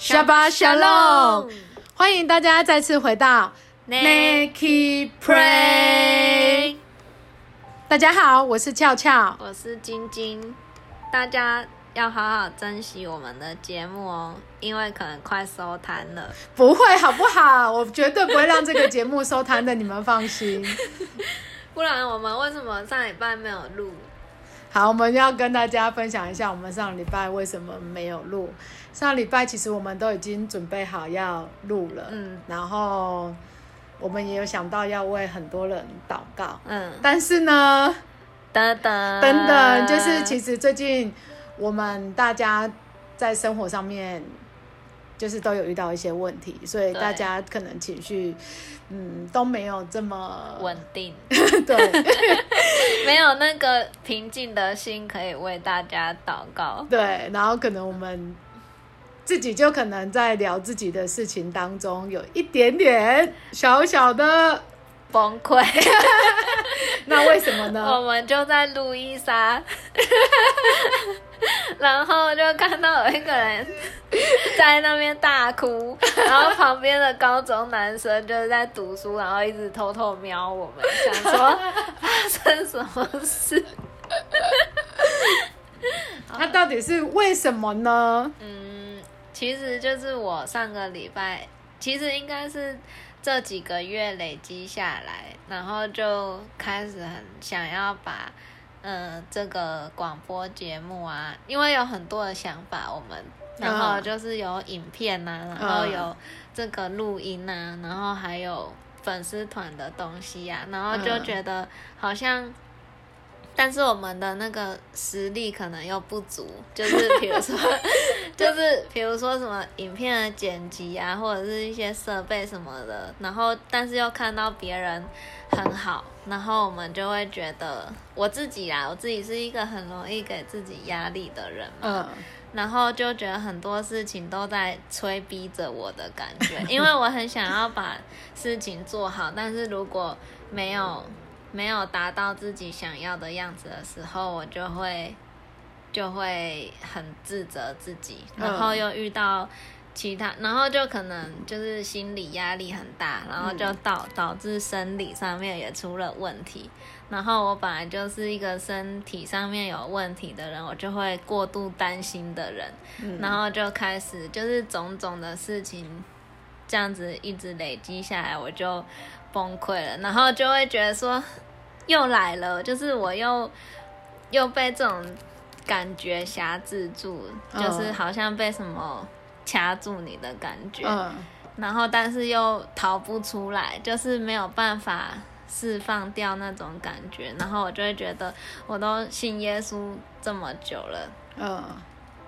Shabbat Shalom，欢迎大家再次回到 Naked Pray。大家好，我是俏俏，我是晶晶。大家要好好珍惜我们的节目哦，因为可能快收摊了。不会，好不好？我绝对不会让这个节目收摊的，你们放心。不然我们为什么上礼拜没有录？好，我们要跟大家分享一下我们上礼拜为什么没有录。上礼拜其实我们都已经准备好要录了，嗯，然后我们也有想到要为很多人祷告，嗯，但是呢，等等等等，就是其实最近我们大家在生活上面。就是都有遇到一些问题，所以大家可能情绪，嗯，都没有这么稳定，对，没有那个平静的心可以为大家祷告，对，然后可能我们自己就可能在聊自己的事情当中，有一点点小小的崩溃，那为什么呢？我们就在路易莎，然后就看到有一个人。在那边大哭，然后旁边的高中男生就是在读书，然后一直偷偷瞄我们，想说发生什么事。他到底是为什么呢？嗯，其实就是我上个礼拜，其实应该是这几个月累积下来，然后就开始很想要把，嗯，这个广播节目啊，因为有很多的想法，我们。然后就是有影片呐、啊，然后有这个录音呐、啊，然后还有粉丝团的东西呀、啊，然后就觉得好像，但是我们的那个实力可能又不足，就是比如说，就是比如说什么影片的剪辑啊，或者是一些设备什么的，然后但是又看到别人很好，然后我们就会觉得，我自己啊，我自己是一个很容易给自己压力的人嘛。然后就觉得很多事情都在催逼着我的感觉，因为我很想要把事情做好，但是如果没有没有达到自己想要的样子的时候，我就会就会很自责自己，然后又遇到其他，然后就可能就是心理压力很大，然后就导导致生理上面也出了问题。然后我本来就是一个身体上面有问题的人，我就会过度担心的人，嗯、然后就开始就是种种的事情，这样子一直累积下来，我就崩溃了，然后就会觉得说又来了，就是我又又被这种感觉瑕制住，就是好像被什么掐住你的感觉，嗯、然后但是又逃不出来，就是没有办法。释放掉那种感觉，然后我就会觉得，我都信耶稣这么久了，嗯，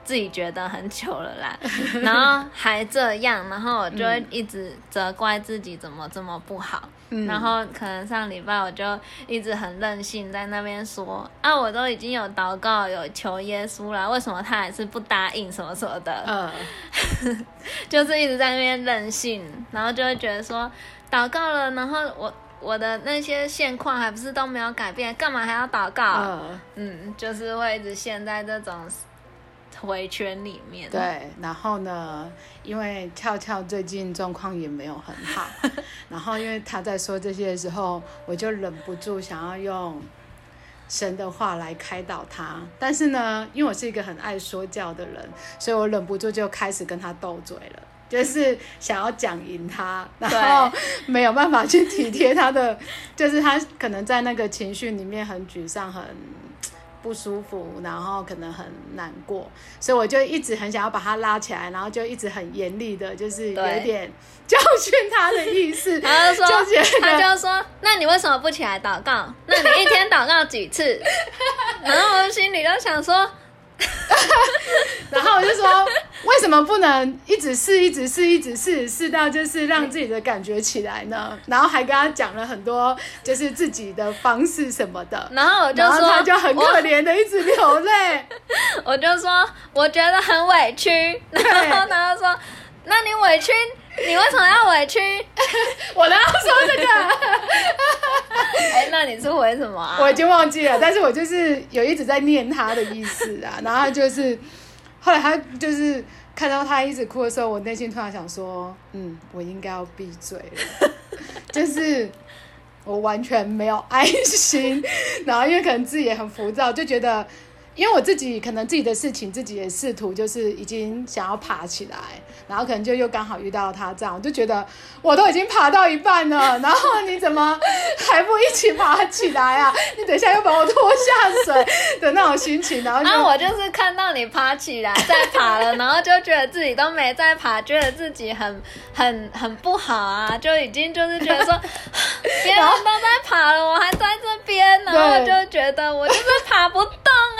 自己觉得很久了啦，然后还这样，然后我就会一直责怪自己怎么这么不好，嗯，然后可能上礼拜我就一直很任性在那边说，啊，我都已经有祷告有求耶稣了，为什么他还是不答应什么什么的，嗯，就是一直在那边任性，然后就会觉得说祷告了，然后我。我的那些现况还不是都没有改变，干嘛还要祷告？嗯，嗯，就是会一直陷在这种回圈里面。对，然后呢，因为俏俏最近状况也没有很好，然后因为他在说这些的时候，我就忍不住想要用神的话来开导他。但是呢，因为我是一个很爱说教的人，所以我忍不住就开始跟他斗嘴了。就是想要讲赢他，然后没有办法去体贴他的，就是他可能在那个情绪里面很沮丧、很不舒服，然后可能很难过，所以我就一直很想要把他拉起来，然后就一直很严厉的，就是有点教训他的意思。他就说，他就说，那你为什么不起来祷告？那你一天祷告几次？然后我心里就想说。什么不能一直试，一直试，一直试，试到就是让自己的感觉起来呢？然后还跟他讲了很多，就是自己的方式什么的。然后我就说，他就很可怜的一直流泪。我就说，我觉得很委屈。然后他就说，那你委屈？你为什么要委屈？我都要说这个。哎，那你是为什么啊？我已经忘记了，但是我就是有一直在念他的意思啊。然后就是后来他就是看到他一直哭的时候，我内心突然想说，嗯，我应该要闭嘴了，就是我完全没有爱心，然后因为可能自己也很浮躁，就觉得。因为我自己可能自己的事情，自己也试图就是已经想要爬起来，然后可能就又刚好遇到他这样，我就觉得我都已经爬到一半了，然后你怎么还不一起爬起来啊？你等一下又把我拖下水的那种心情，然后啊，我就是看到你爬起来再爬了，然后就觉得自己都没在爬，觉得自己很很很不好啊，就已经就是觉得说 别人都在爬了，我还在这边，然后就觉得我就是爬不动啊。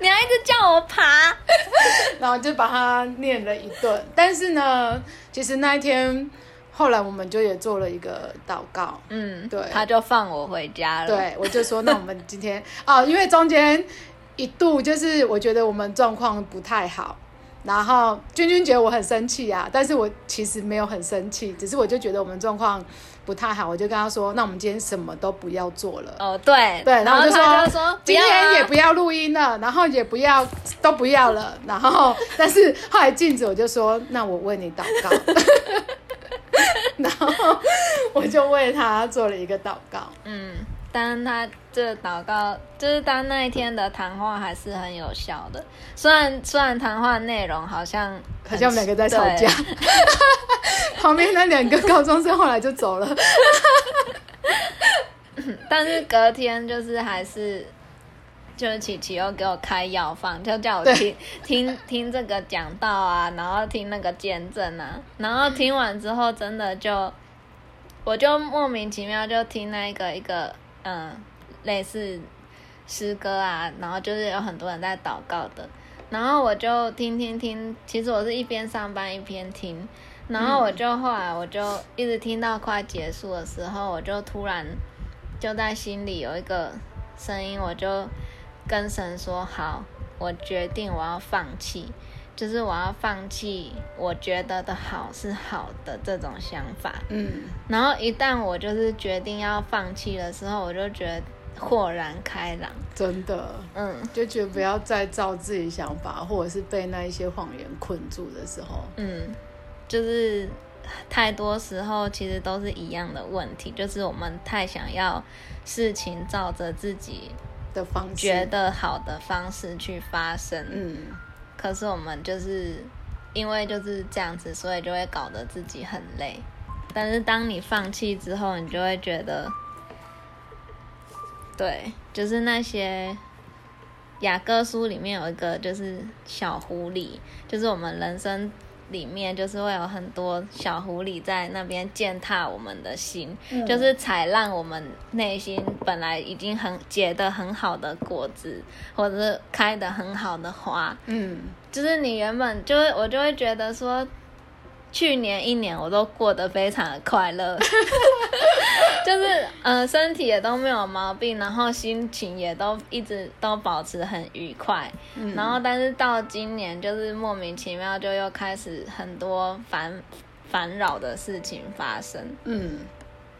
你还一直叫我爬，然后就把他念了一顿。但是呢，其实那一天后来我们就也做了一个祷告，嗯，对，他就放我回家了。对，我就说那我们今天 哦，因为中间一度就是我觉得我们状况不太好。然后君君觉得我很生气啊，但是我其实没有很生气，只是我就觉得我们状况不太好，我就跟他说，那我们今天什么都不要做了。哦，对对，然后就说，然后他就说今天也不要录音了，然后也不要都不要了，然后但是后来镜子我就说，那我为你祷告，然后我就为他做了一个祷告，嗯。但他这祷告，就是当那一天的谈话还是很有效的。虽然虽然谈话内容好像好像两个在吵架，旁边那两个高中生后来就走了。但是隔天就是还是，就是琪琪又给我开药方，就叫我听听听这个讲道啊，然后听那个见证啊，然后听完之后真的就，我就莫名其妙就听那个一个。嗯，类似诗歌啊，然后就是有很多人在祷告的，然后我就听听听，其实我是一边上班一边听，然后我就后来我就一直听到快结束的时候，我就突然就在心里有一个声音，我就跟神说：好，我决定我要放弃。就是我要放弃，我觉得的好是好的这种想法。嗯，然后一旦我就是决定要放弃的时候，我就觉得豁然开朗。真的，嗯，就觉得不要再照自己想法，或者是被那一些谎言困住的时候。嗯，就是太多时候其实都是一样的问题，就是我们太想要事情照着自己的方式觉得好的方式去发生。嗯。可是我们就是因为就是这样子，所以就会搞得自己很累。但是当你放弃之后，你就会觉得，对，就是那些雅各书里面有一个就是小狐狸，就是我们人生。里面就是会有很多小狐狸在那边践踏我们的心，嗯、就是踩烂我们内心本来已经很结的很好的果子，或者是开的很好的花。嗯，就是你原本就会，我就会觉得说。去年一年我都过得非常的快乐，就是呃身体也都没有毛病，然后心情也都一直都保持很愉快，嗯、然后但是到今年就是莫名其妙就又开始很多烦烦扰的事情发生。嗯，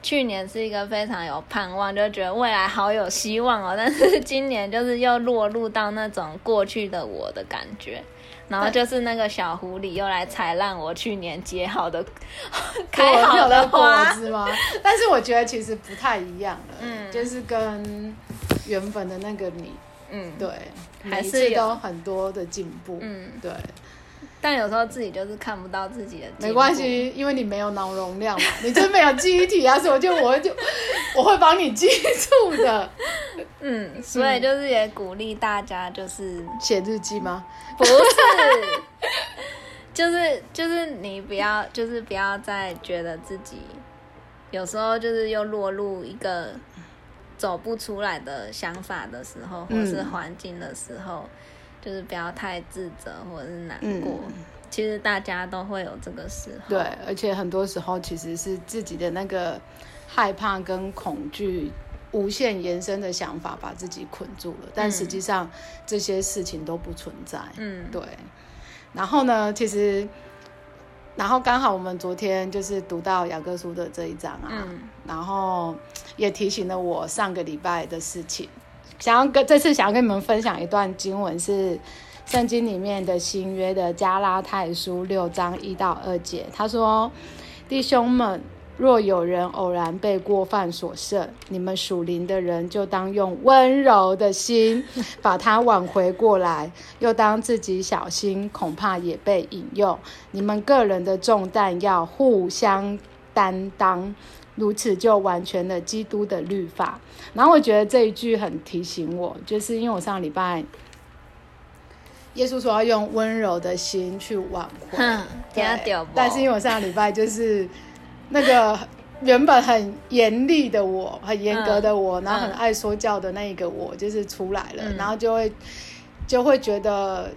去年是一个非常有盼望，就觉得未来好有希望哦，但是今年就是又落入到那种过去的我的感觉。然后就是那个小狐狸又来踩烂我去年结好的、开好的花。果子吗？但是我觉得其实不太一样了，嗯，就是跟原本的那个你，嗯，对，还是有。很多的进步，嗯，对。但有时候自己就是看不到自己的，没关系，因为你没有脑容量嘛，你真没有记忆体啊，所以我就我就我会帮你记住的。嗯，所以就是也鼓励大家，就是写日记吗？不是，就是就是你不要，就是不要再觉得自己有时候就是又落入一个走不出来的想法的时候，或是环境的时候。嗯就是不要太自责或者是难过，嗯、其实大家都会有这个时候。对，而且很多时候其实是自己的那个害怕跟恐惧无限延伸的想法把自己捆住了，但实际上这些事情都不存在。嗯，对。然后呢，其实，然后刚好我们昨天就是读到雅各书的这一章啊，嗯、然后也提醒了我上个礼拜的事情。想要跟这次想要跟你们分享一段经文，是圣经里面的新约的加拉太书六章一到二节，他说：“弟兄们。”若有人偶然被过犯所胜，你们属灵的人就当用温柔的心把他挽回过来，又当自己小心，恐怕也被引诱。你们个人的重担要互相担当，如此就完全的基督的律法。然后我觉得这一句很提醒我，就是因为我上礼拜耶稣说要用温柔的心去挽回，对，但是因为我上礼拜就是。那个原本很严厉的我，很严格的我，嗯、然后很爱说教的那一个我，就是出来了，嗯、然后就会就会觉得，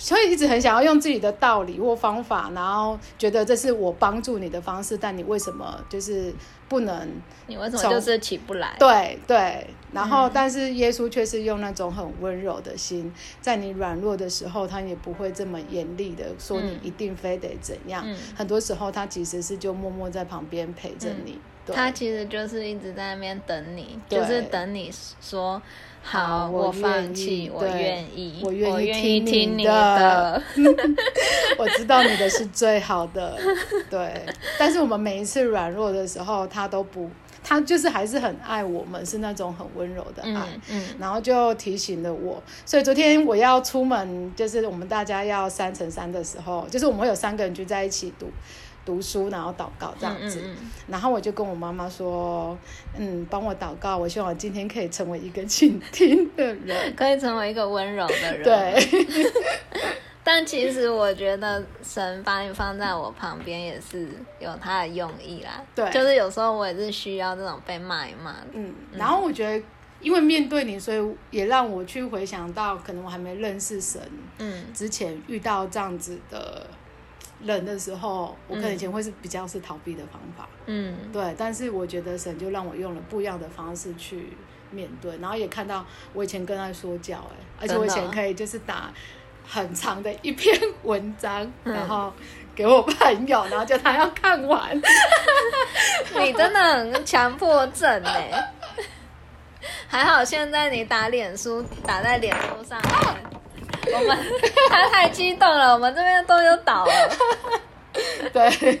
所以一直很想要用自己的道理或方法，然后觉得这是我帮助你的方式，但你为什么就是？不能，你为什么就是起不来？对对，然后、嗯、但是耶稣却是用那种很温柔的心，在你软弱的时候，他也不会这么严厉的说你一定非得怎样。嗯、很多时候他其实是就默默在旁边陪着你。嗯、他其实就是一直在那边等你，就是等你说。好，我放弃，我愿意，我愿意听你的。我知道你的是最好的，对。但是我们每一次软弱的时候，他都不，他就是还是很爱我们，是那种很温柔的爱。嗯，嗯，然后就提醒了我，所以昨天我要出门，就是我们大家要三乘三的时候，就是我们会有三个人聚在一起读。读书，然后祷告这样子，嗯嗯嗯，然后我就跟我妈妈说：“嗯，帮我祷告，我希望我今天可以成为一个倾听的人，可以成为一个温柔的人。”对。但其实我觉得神把你放在我旁边也是有他的用意啦。对，就是有时候我也是需要这种被骂一骂。嗯，然后我觉得，因为面对你，所以也让我去回想到，可能我还没认识神，嗯，之前遇到这样子的。冷的时候，我可能以前会是比较是逃避的方法，嗯，对。但是我觉得神就让我用了不一样的方式去面对，然后也看到我以前跟他说教，哎，而且我以前可以就是打很长的一篇文章，然后给我朋友，然后叫他要看完。你真的很强迫症哎，还好现在你打脸书打在脸书上。我们他太激动了，我们这边都有倒了。对，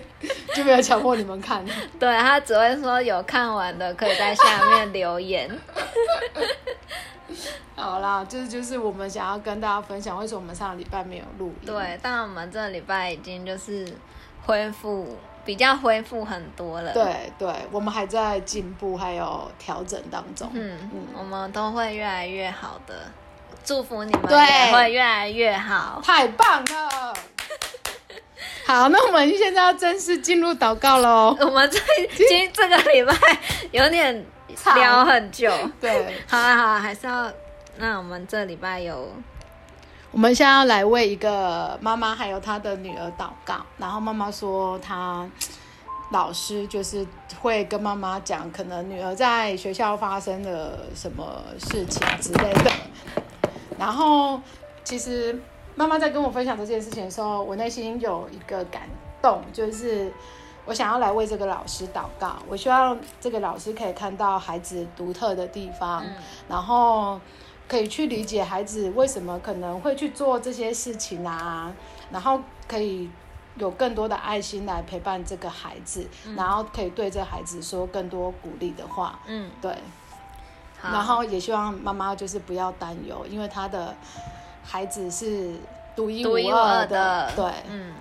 就没有强迫你们看。对，他只会说有看完的可以在下面留言。好啦，就是就是我们想要跟大家分享，为什么我们上个礼拜没有录音？对，但我们这个礼拜已经就是恢复，比较恢复很多了。对对，我们还在进步，还有调整当中。嗯嗯，嗯我们都会越来越好的。祝福你们也会越来越好，太棒了！好，那我们现在要正式进入祷告喽。我们这今这个礼拜有点聊很久，对，好啊好啊，还是要那我们这礼拜有，我们现在要来为一个妈妈还有她的女儿祷告。然后妈妈说，她老师就是会跟妈妈讲，可能女儿在学校发生了什么事情之类的。然后，其实妈妈在跟我分享这件事情的时候，我内心有一个感动，就是我想要来为这个老师祷告。我希望这个老师可以看到孩子独特的地方，嗯、然后可以去理解孩子为什么可能会去做这些事情啊，然后可以有更多的爱心来陪伴这个孩子，嗯、然后可以对这孩子说更多鼓励的话。嗯，对。好然后也希望妈妈就是不要担忧，因为她的孩子是独一无二的，独一无二的对，嗯。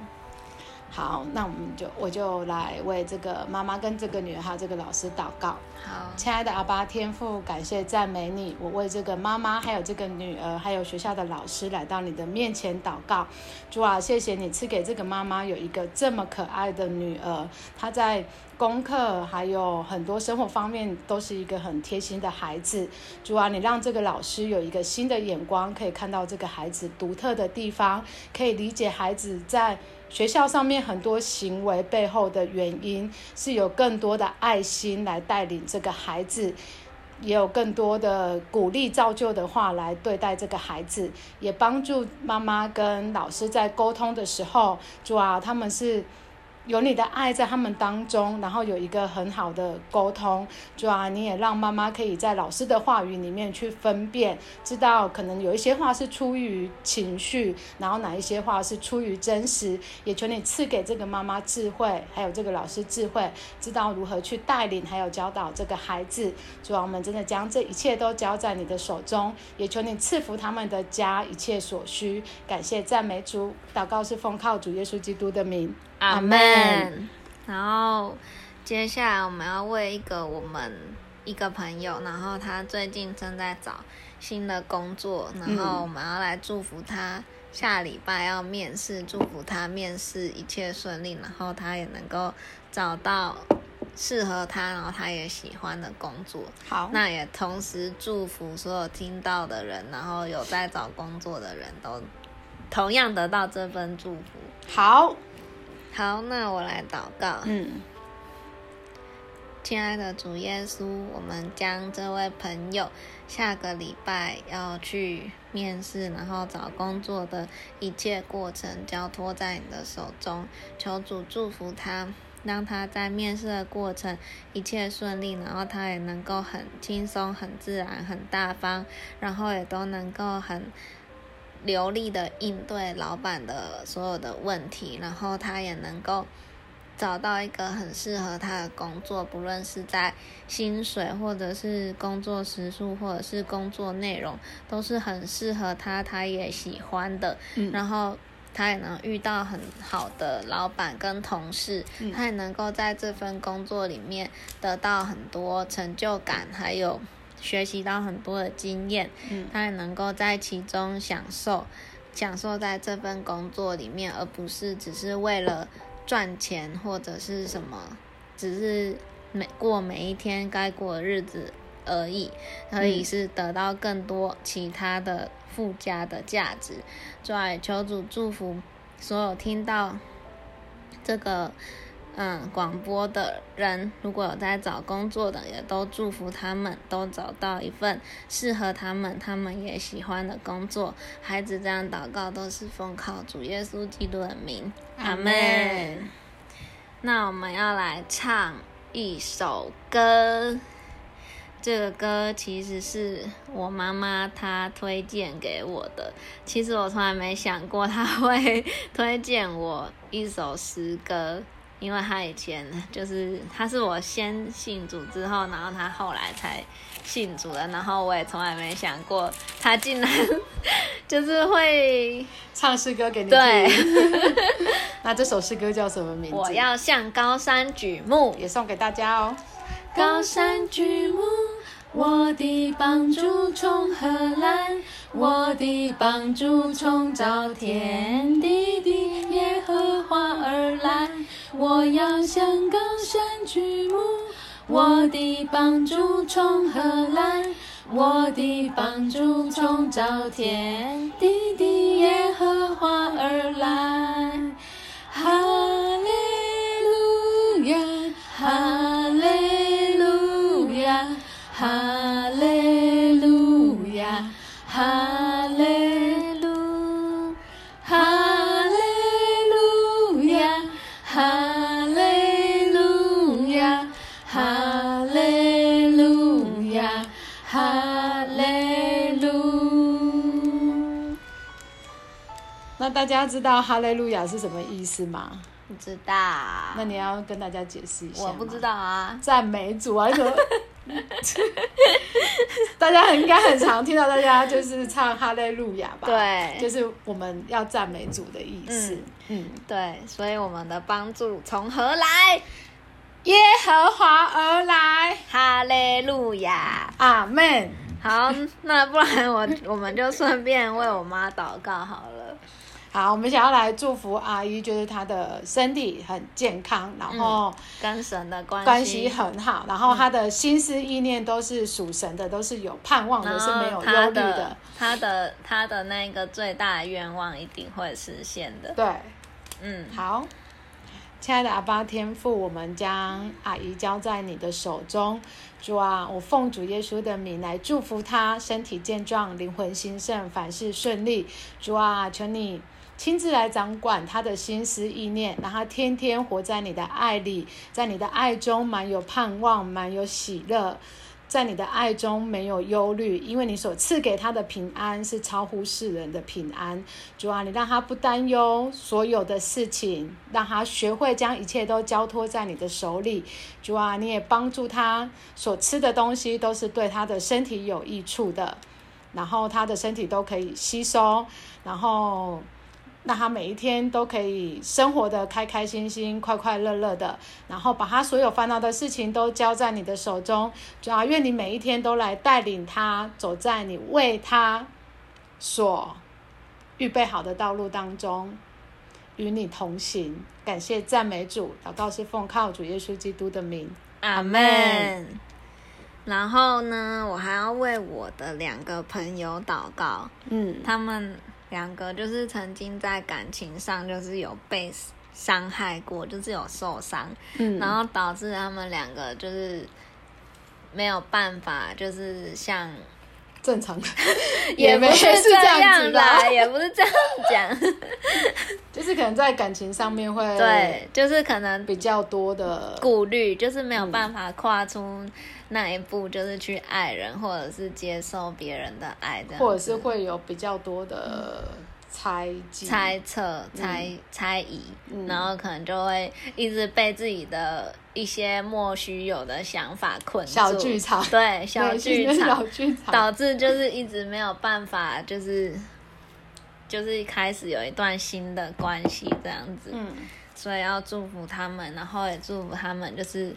好，那我们就我就来为这个妈妈跟这个女儿还有这个老师祷告。好，亲爱的阿爸天父，感谢赞美你，我为这个妈妈还有这个女儿还有学校的老师来到你的面前祷告。主啊，谢谢你赐给这个妈妈有一个这么可爱的女儿，她在功课还有很多生活方面都是一个很贴心的孩子。主啊，你让这个老师有一个新的眼光，可以看到这个孩子独特的地方，可以理解孩子在。学校上面很多行为背后的原因，是有更多的爱心来带领这个孩子，也有更多的鼓励造就的话来对待这个孩子，也帮助妈妈跟老师在沟通的时候，主啊，他们是有你的爱在他们当中，然后有一个很好的沟通。主啊，你也让妈妈可以在老师的话语里面去分辨，知道可能有一些话是出于情绪，然后哪一些话是出于真实。也求你赐给这个妈妈智慧，还有这个老师智慧，知道如何去带领，还有教导这个孩子。主啊，我们真的将这一切都交在你的手中，也求你赐福他们的家一切所需。感谢赞美主，祷告是奉靠主耶稣基督的名。阿门。然后接下来我们要为一个我们一个朋友，然后他最近正在找新的工作，然后我们要来祝福他下礼拜要面试，祝福他面试一切顺利，然后他也能够找到适合他，然后他也喜欢的工作。好，那也同时祝福所有听到的人，然后有在找工作的人都同样得到这份祝福。好。好，那我来祷告。嗯，亲爱的主耶稣，我们将这位朋友下个礼拜要去面试，然后找工作的一切过程交托在你的手中，求主祝福他，让他在面试的过程一切顺利，然后他也能够很轻松、很自然、很大方，然后也都能够很。流利的应对老板的所有的问题，然后他也能够找到一个很适合他的工作，不论是在薪水，或者是工作时数，或者是工作内容，都是很适合他，他也喜欢的。嗯。然后他也能遇到很好的老板跟同事，嗯。他也能够在这份工作里面得到很多成就感，还有。学习到很多的经验，嗯，他也能够在其中享受，享受在这份工作里面，而不是只是为了赚钱或者是什么，只是每过每一天该过的日子而已，可以是得到更多其他的附加的价值。在求主祝福所有听到这个。嗯，广播的人如果有在找工作的，也都祝福他们都找到一份适合他们、他们也喜欢的工作。孩子这样祷告都是奉靠主耶稣基督的名，阿门。那我们要来唱一首歌，这个歌其实是我妈妈她推荐给我的。其实我从来没想过她会 推荐我一首诗歌。因为他以前就是他是我先信主之后，然后他后来才信主的，然后我也从来没想过他竟然 就是会唱诗歌给你听。对，那这首诗歌叫什么名字？我要向高山举目，也送给大家哦。高山举目，我的帮助从何来？我的帮助从造天地我要向高山举目，我的帮助从何来？我的帮助从造天地的耶和华而来。哈利路亚，哈大家知道哈利路亚是什么意思吗？不知道。那你要跟大家解释一下。我不知道啊。赞美主啊！什么？大家应该很常听到大家就是唱哈利路亚吧？对，就是我们要赞美主的意思。嗯，嗯对，所以我们的帮助从何来？耶和华而来。哈利路亚，阿门。好，那不然我 我们就顺便为我妈祷告好了。好，我们想要来祝福阿姨，就是她的身体很健康，然后跟神的关系关系很好，然后她的心思意念都是属神的，都是有盼望的，是没有忧虑的。她的她的那个最大的愿望一定会实现的。对，嗯，好，亲爱的阿爸天父，我们将阿姨交在你的手中，主啊，我奉主耶稣的名来祝福她身体健壮，灵魂兴盛，凡事顺利。主啊，求你。亲自来掌管他的心思意念，让他天天活在你的爱里，在你的爱中满有盼望，满有喜乐。在你的爱中没有忧虑，因为你所赐给他的平安是超乎世人的平安。主啊，你让他不担忧所有的事情，让他学会将一切都交托在你的手里。主啊，你也帮助他所吃的东西都是对他的身体有益处的，然后他的身体都可以吸收，然后。让他每一天都可以生活的开开心心、快快乐乐的，然后把他所有烦恼的事情都交在你的手中。主要，愿你每一天都来带领他走在你为他所预备好的道路当中，与你同行。感谢赞美主，祷告是奉靠主耶稣基督的名，阿门。然后呢，我还要为我的两个朋友祷告，嗯，他们。两个就是曾经在感情上就是有被伤害过，就是有受伤，嗯，然后导致他们两个就是没有办法，就是像正常的，也不是这样啦，也不是这样讲，就是可能在感情上面会对，就是可能比较多的顾虑，就是没有办法跨出。那一步就是去爱人，或者是接受别人的爱，或者是会有比较多的猜忌、猜测、猜猜疑，嗯、然后可能就会一直被自己的一些莫须有的想法困住。小剧场，对，小剧场，小剧场，导致就是一直没有办法，就是就是一开始有一段新的关系这样子。嗯，所以要祝福他们，然后也祝福他们，就是。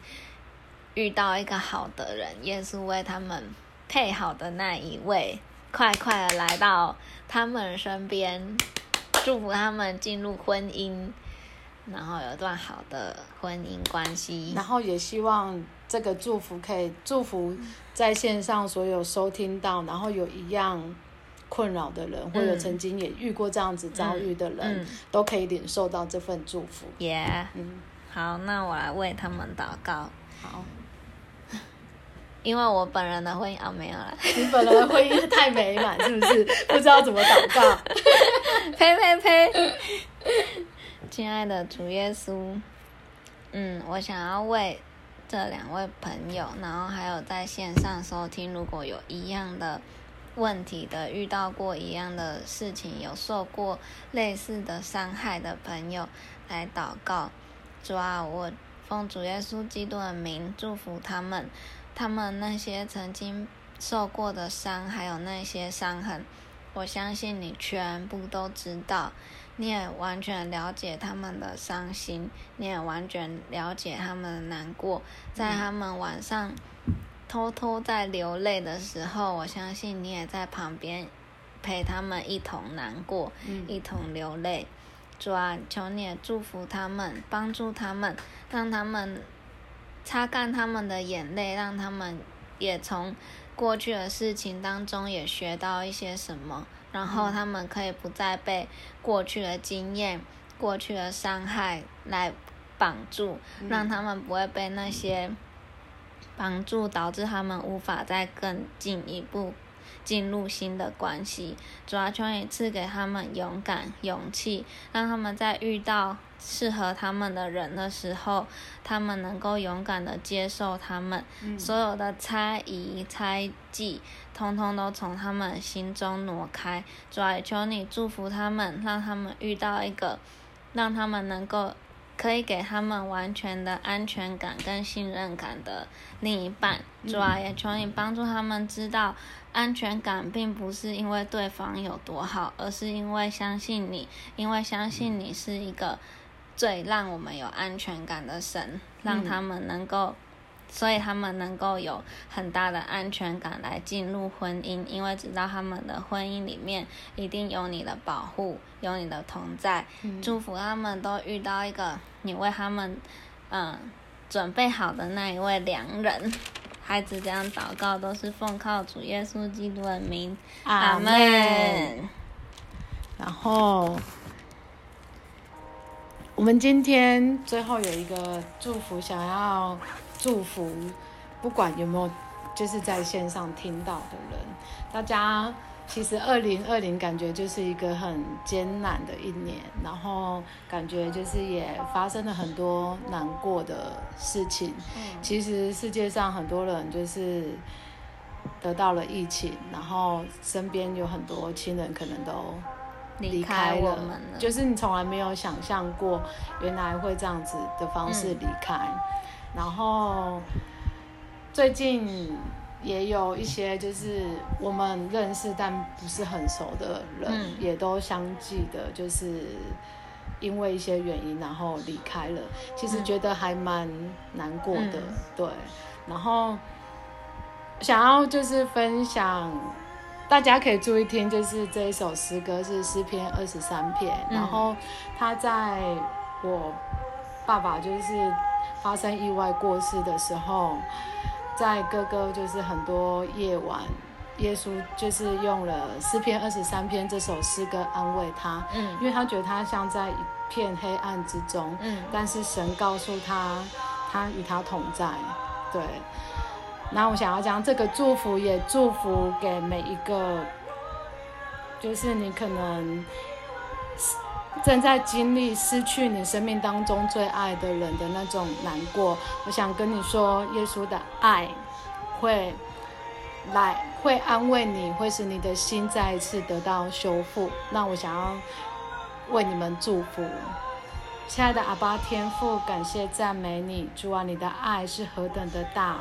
遇到一个好的人，耶稣为他们配好的那一位，快快的来到他们身边，祝福他们进入婚姻，然后有一段好的婚姻关系。然后也希望这个祝福可以祝福在线上所有收听到，然后有一样困扰的人，嗯、或者曾经也遇过这样子遭遇的人，嗯嗯、都可以领受到这份祝福。耶嗯，好，那我来为他们祷告。好。因为我本人的婚姻啊、哦、没有了，你本人的婚姻太美满，是不是？不知道怎么祷告？呸呸呸！亲爱的主耶稣，嗯，我想要为这两位朋友，然后还有在线上收听，如果有一样的问题的，遇到过一样的事情，有受过类似的伤害的朋友来祷告。主啊，我奉主耶稣基督的名祝福他们。他们那些曾经受过的伤，还有那些伤痕，我相信你全部都知道，你也完全了解他们的伤心，你也完全了解他们的难过。在他们晚上偷偷在流泪的时候，我相信你也在旁边陪他们一同难过，一同流泪。主啊，求你也祝福他们，帮助他们，让他们。擦干他们的眼泪，让他们也从过去的事情当中也学到一些什么，然后他们可以不再被过去的经验、过去的伤害来绑住，让他们不会被那些绑住，导致他们无法再更进一步。进入新的关系，主要，求你赐给他们勇敢、勇气，让他们在遇到适合他们的人的时候，他们能够勇敢的接受他们。嗯、所有的猜疑、猜忌，通通都从他们心中挪开。主啊，求你祝福他们，让他们遇到一个，让他们能够。可以给他们完全的安全感跟信任感的另一半，主啊，也求你帮助他们知道，安全感并不是因为对方有多好，而是因为相信你，因为相信你是一个最让我们有安全感的神，让他们能够。所以他们能够有很大的安全感来进入婚姻，因为知道他们的婚姻里面一定有你的保护，有你的同在。嗯、祝福他们都遇到一个你为他们嗯准备好的那一位良人。孩子这样祷告都是奉靠主耶稣基督的名，阿门。然后我们今天最后有一个祝福，想要。祝福，不管有没有，就是在线上听到的人，大家其实二零二零感觉就是一个很艰难的一年，然后感觉就是也发生了很多难过的事情。嗯，其实世界上很多人就是得到了疫情，然后身边有很多亲人可能都离开我们了，就是你从来没有想象过，原来会这样子的方式离开，嗯，然后最近。也有一些就是我们认识但不是很熟的人，嗯、也都相继的，就是因为一些原因然后离开了。其实觉得还蛮难过的，嗯、对。然后想要就是分享，大家可以注意听，就是这一首诗歌是诗篇二十三篇，嗯、然后他在我爸爸就是发生意外过世的时候。在哥哥就是很多夜晚，耶稣就是用了诗篇二十三篇这首诗歌安慰他，嗯，因为他觉得他像在一片黑暗之中，嗯，但是神告诉他，他与他同在，对。那我想要将这个祝福也祝福给每一个，就是你可能。正在经历失去你生命当中最爱的人的那种难过，我想跟你说，耶稣的爱会来，会安慰你，会使你的心再一次得到修复。那我想要为你们祝福，亲爱的阿爸天父，感谢赞美你，主啊，你的爱是何等的大。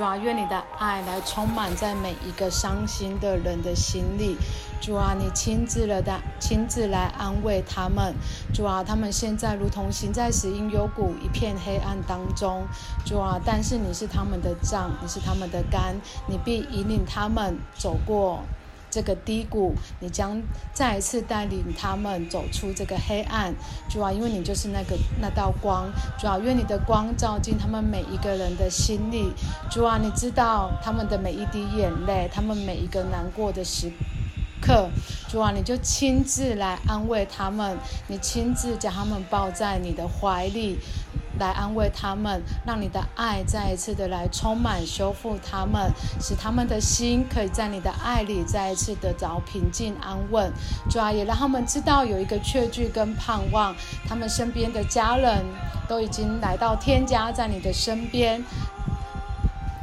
主啊，愿你的爱来充满在每一个伤心的人的心里。主啊，你亲自了的，亲自来安慰他们。主啊，他们现在如同行在死荫幽谷一片黑暗当中。主啊，但是你是他们的杖，你是他们的杆，你必引领他们走过。这个低谷，你将再一次带领他们走出这个黑暗，主啊，因为你就是那个那道光，主啊，愿你的光照进他们每一个人的心里，主啊，你知道他们的每一滴眼泪，他们每一个难过的时刻，主啊，你就亲自来安慰他们，你亲自将他们抱在你的怀里。来安慰他们，让你的爱再一次的来充满、修复他们，使他们的心可以在你的爱里再一次得着平静安稳。主啊，也让他们知道有一个确据跟盼望，他们身边的家人都已经来到天家，在你的身边，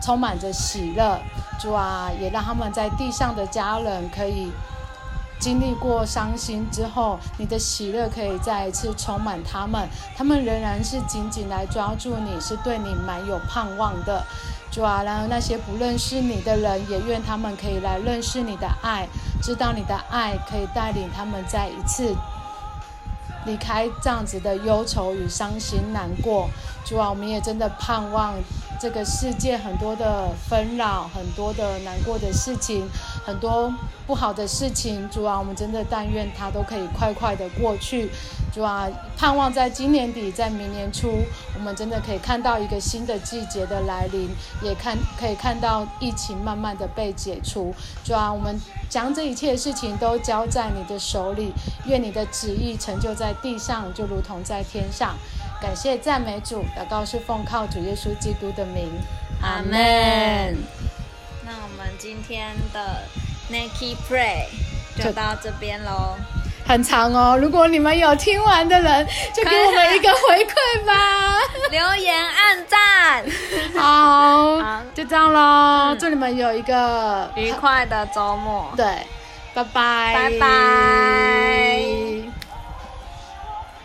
充满着喜乐。主啊，也让他们在地上的家人可以。经历过伤心之后，你的喜乐可以再一次充满他们，他们仍然是紧紧来抓住你，是对你蛮有盼望的。主啊，然后那些不认识你的人，也愿他们可以来认识你的爱，知道你的爱可以带领他们再一次离开这样子的忧愁与伤心难过。主啊，我们也真的盼望。这个世界很多的纷扰，很多的难过的事情，很多不好的事情，主啊，我们真的但愿它都可以快快的过去。主啊，盼望在今年底，在明年初，我们真的可以看到一个新的季节的来临，也看可以看到疫情慢慢的被解除。主啊，我们将这一切事情都交在你的手里，愿你的旨意成就在地上，就如同在天上。感谢赞美主，祷告是奉靠主耶稣基督的名，阿门。今天的 Naked Pray 就到这边喽，很长哦。如果你们有听完的人，就给我们一个回馈吧，留言、按赞。好，好，就这样喽。嗯、祝你们有一个愉快的周末。对，拜拜，拜拜。